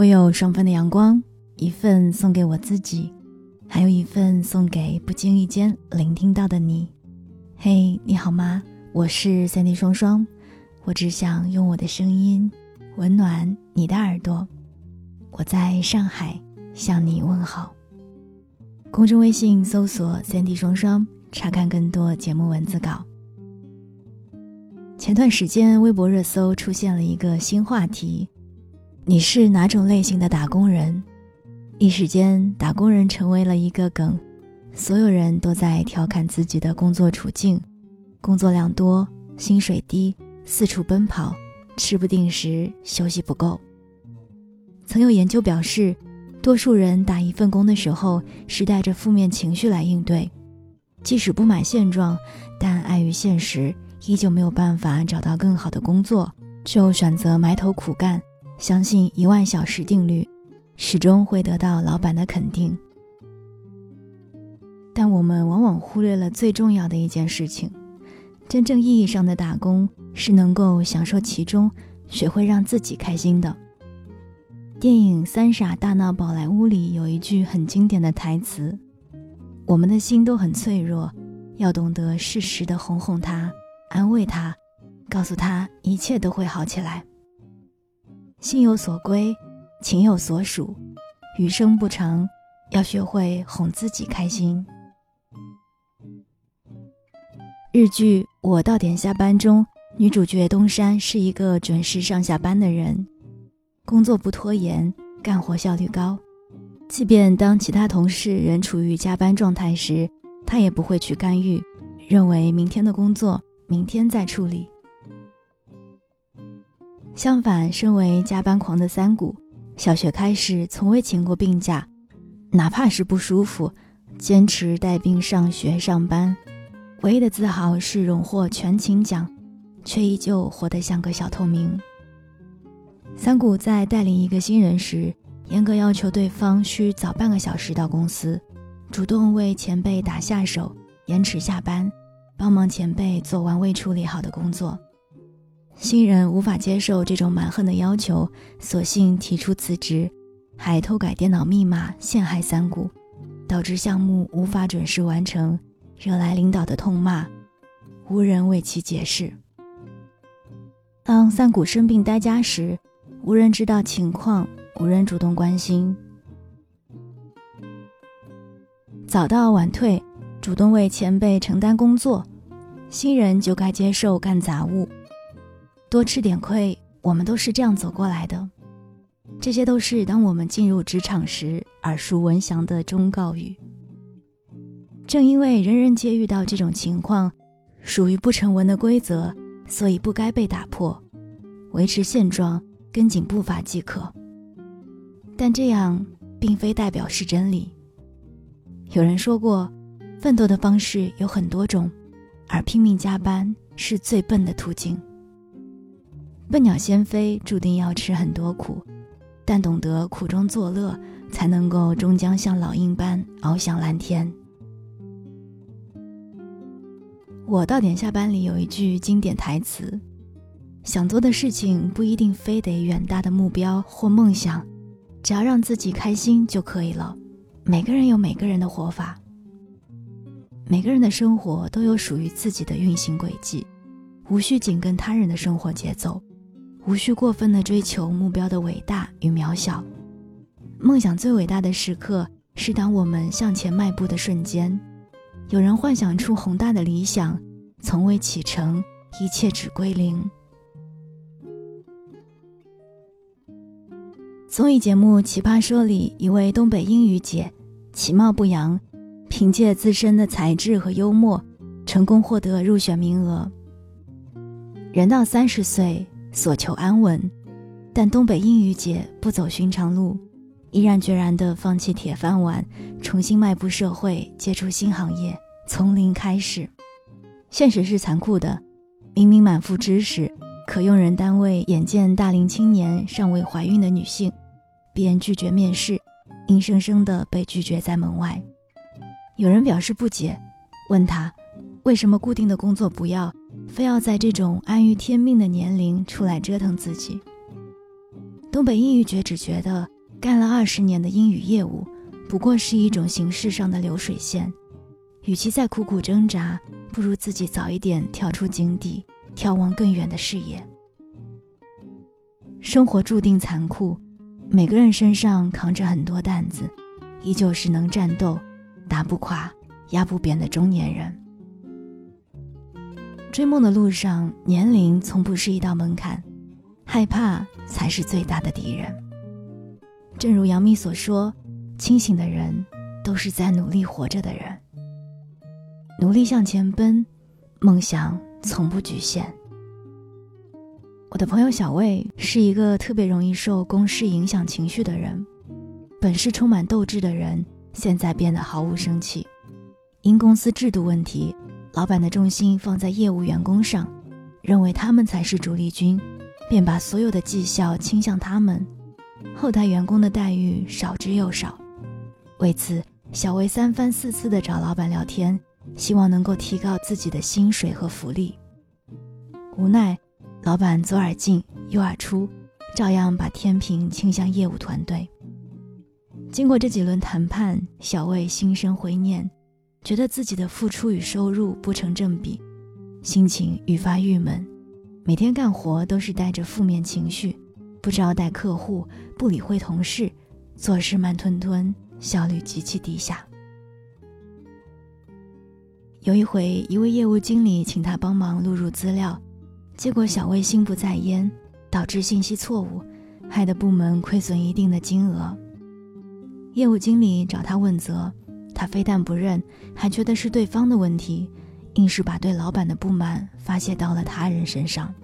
我有双份的阳光，一份送给我自己，还有一份送给不经意间聆听到的你。嘿，你好吗？我是三 D 双双，我只想用我的声音温暖你的耳朵。我在上海向你问好。公众微信搜索“三 D 双双”，查看更多节目文字稿。前段时间，微博热搜出现了一个新话题。你是哪种类型的打工人？一时间，打工人成为了一个梗，所有人都在调侃自己的工作处境：工作量多，薪水低，四处奔跑，吃不定时，休息不够。曾有研究表示，多数人打一份工的时候是带着负面情绪来应对，即使不满现状，但碍于现实，依旧没有办法找到更好的工作，就选择埋头苦干。相信一万小时定律，始终会得到老板的肯定。但我们往往忽略了最重要的一件事情：真正意义上的打工是能够享受其中，学会让自己开心的。电影《三傻大闹宝莱坞》里有一句很经典的台词：“我们的心都很脆弱，要懂得适时的哄哄他，安慰他，告诉他一切都会好起来。”心有所归，情有所属，余生不长，要学会哄自己开心。日剧《我到点下班》中，女主角东山是一个准时上下班的人，工作不拖延，干活效率高。即便当其他同事仍处于加班状态时，她也不会去干预，认为明天的工作明天再处理。相反，身为加班狂的三谷，小学开始从未请过病假，哪怕是不舒服，坚持带病上学上班。唯一的自豪是荣获全勤奖，却依旧活得像个小透明。三谷在带领一个新人时，严格要求对方需早半个小时到公司，主动为前辈打下手，延迟下班，帮忙前辈做完未处理好的工作。新人无法接受这种蛮横的要求，索性提出辞职，还偷改电脑密码陷害三谷，导致项目无法准时完成，惹来领导的痛骂，无人为其解释。当三谷生病待家时，无人知道情况，无人主动关心。早到晚退，主动为前辈承担工作，新人就该接受干杂物。多吃点亏，我们都是这样走过来的。这些都是当我们进入职场时耳熟闻详的忠告语。正因为人人皆遇到这种情况，属于不成文的规则，所以不该被打破。维持现状，跟紧步伐即可。但这样并非代表是真理。有人说过，奋斗的方式有很多种，而拼命加班是最笨的途径。笨鸟先飞，注定要吃很多苦，但懂得苦中作乐，才能够终将像老鹰般翱翔蓝天。我到点下班里有一句经典台词：想做的事情不一定非得远大的目标或梦想，只要让自己开心就可以了。每个人有每个人的活法，每个人的生活都有属于自己的运行轨迹，无需紧跟他人的生活节奏。无需过分的追求目标的伟大与渺小，梦想最伟大的时刻是当我们向前迈步的瞬间。有人幻想出宏大的理想，从未启程，一切只归零。综艺节目《奇葩说》里，一位东北英语姐，其貌不扬，凭借自身的才智和幽默，成功获得入选名额。人到三十岁。所求安稳，但东北英语姐不走寻常路，毅然决然地放弃铁饭碗，重新迈步社会，接触新行业，从零开始。现实是残酷的，明明满腹知识，可用人单位眼见大龄青年尚未怀孕的女性，便拒绝面试，硬生生地被拒绝在门外。有人表示不解，问他为什么固定的工作不要？非要在这种安于天命的年龄出来折腾自己，东北英语角只觉得干了二十年的英语业务，不过是一种形式上的流水线，与其再苦苦挣扎，不如自己早一点跳出井底，眺望更远的视野。生活注定残酷，每个人身上扛着很多担子，依旧是能战斗、打不垮、压不扁的中年人。追梦的路上，年龄从不是一道门槛，害怕才是最大的敌人。正如杨幂所说：“清醒的人都是在努力活着的人，努力向前奔，梦想从不局限。”我的朋友小魏是一个特别容易受公事影响情绪的人，本是充满斗志的人，现在变得毫无生气，因公司制度问题。老板的重心放在业务员工上，认为他们才是主力军，便把所有的绩效倾向他们，后台员工的待遇少之又少。为此，小魏三番四次的找老板聊天，希望能够提高自己的薪水和福利。无奈，老板左耳进右耳出，照样把天平倾向业务团队。经过这几轮谈判，小魏心生灰念。觉得自己的付出与收入不成正比，心情愈发郁闷，每天干活都是带着负面情绪，不招待客户，不理会同事，做事慢吞吞，效率极其低下。有一回，一位业务经理请他帮忙录入资料，结果小魏心不在焉，导致信息错误，害得部门亏损一定的金额。业务经理找他问责。他非但不认，还觉得是对方的问题，硬是把对老板的不满发泄到了他人身上。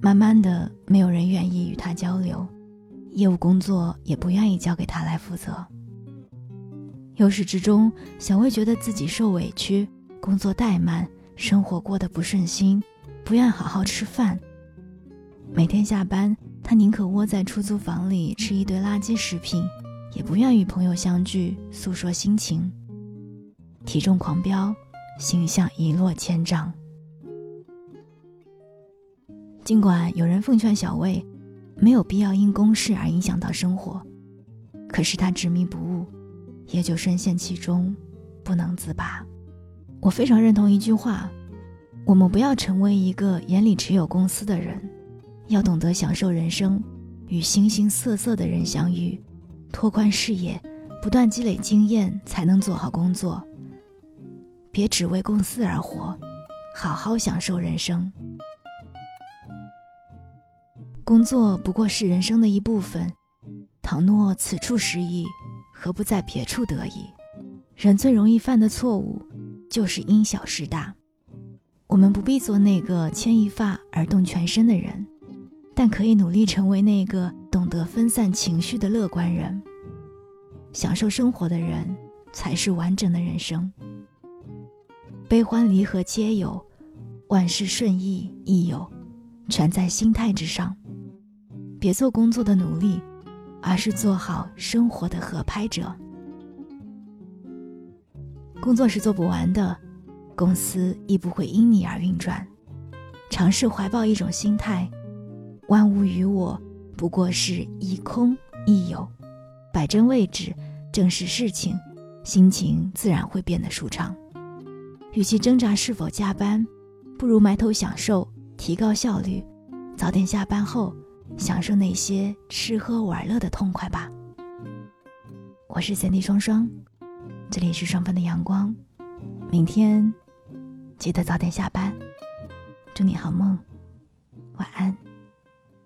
慢慢的，没有人愿意与他交流，业务工作也不愿意交给他来负责。由始至终，小魏觉得自己受委屈，工作怠慢，生活过得不顺心，不愿好好吃饭。每天下班，他宁可窝在出租房里吃一堆垃圾食品。也不愿与朋友相聚诉说心情，体重狂飙，形象一落千丈。尽管有人奉劝小魏，没有必要因公事而影响到生活，可是他执迷不悟，也就深陷其中，不能自拔。我非常认同一句话：我们不要成为一个眼里只有公司的人，要懂得享受人生，与形形色色的人相遇。拓宽视野，不断积累经验，才能做好工作。别只为公司而活，好好享受人生。工作不过是人生的一部分，倘若此处失意，何不在别处得意？人最容易犯的错误，就是因小失大。我们不必做那个牵一发而动全身的人。但可以努力成为那个懂得分散情绪的乐观人。享受生活的人，才是完整的人生。悲欢离合皆有，万事顺意亦有，全在心态之上。别做工作的奴隶，而是做好生活的合拍者。工作是做不完的，公司亦不会因你而运转。尝试怀抱一种心态。万物与我不过是一空一有，摆正位置，正视事情，心情自然会变得舒畅。与其挣扎是否加班，不如埋头享受，提高效率，早点下班后，享受那些吃喝玩乐的痛快吧。我是三 D 双双，这里是双份的阳光。明天记得早点下班，祝你好梦，晚安。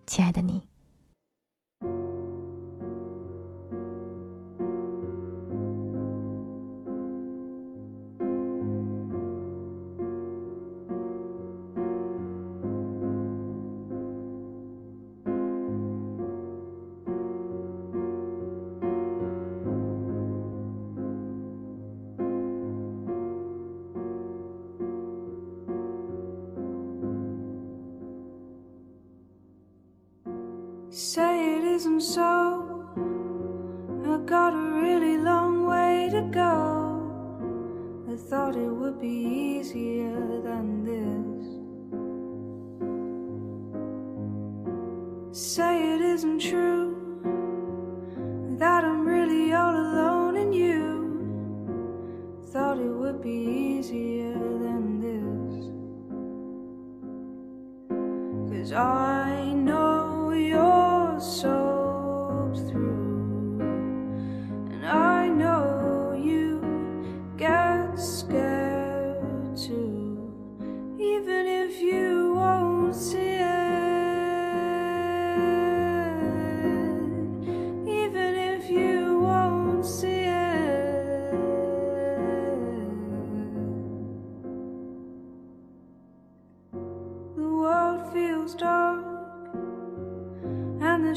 亲爱的你。So. I got a really long way to go. I thought it would be easier than this. say it isn't true that I'm really all alone in you thought it would be easier than this. Cause I know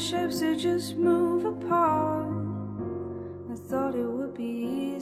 ships they just move apart. I thought it would be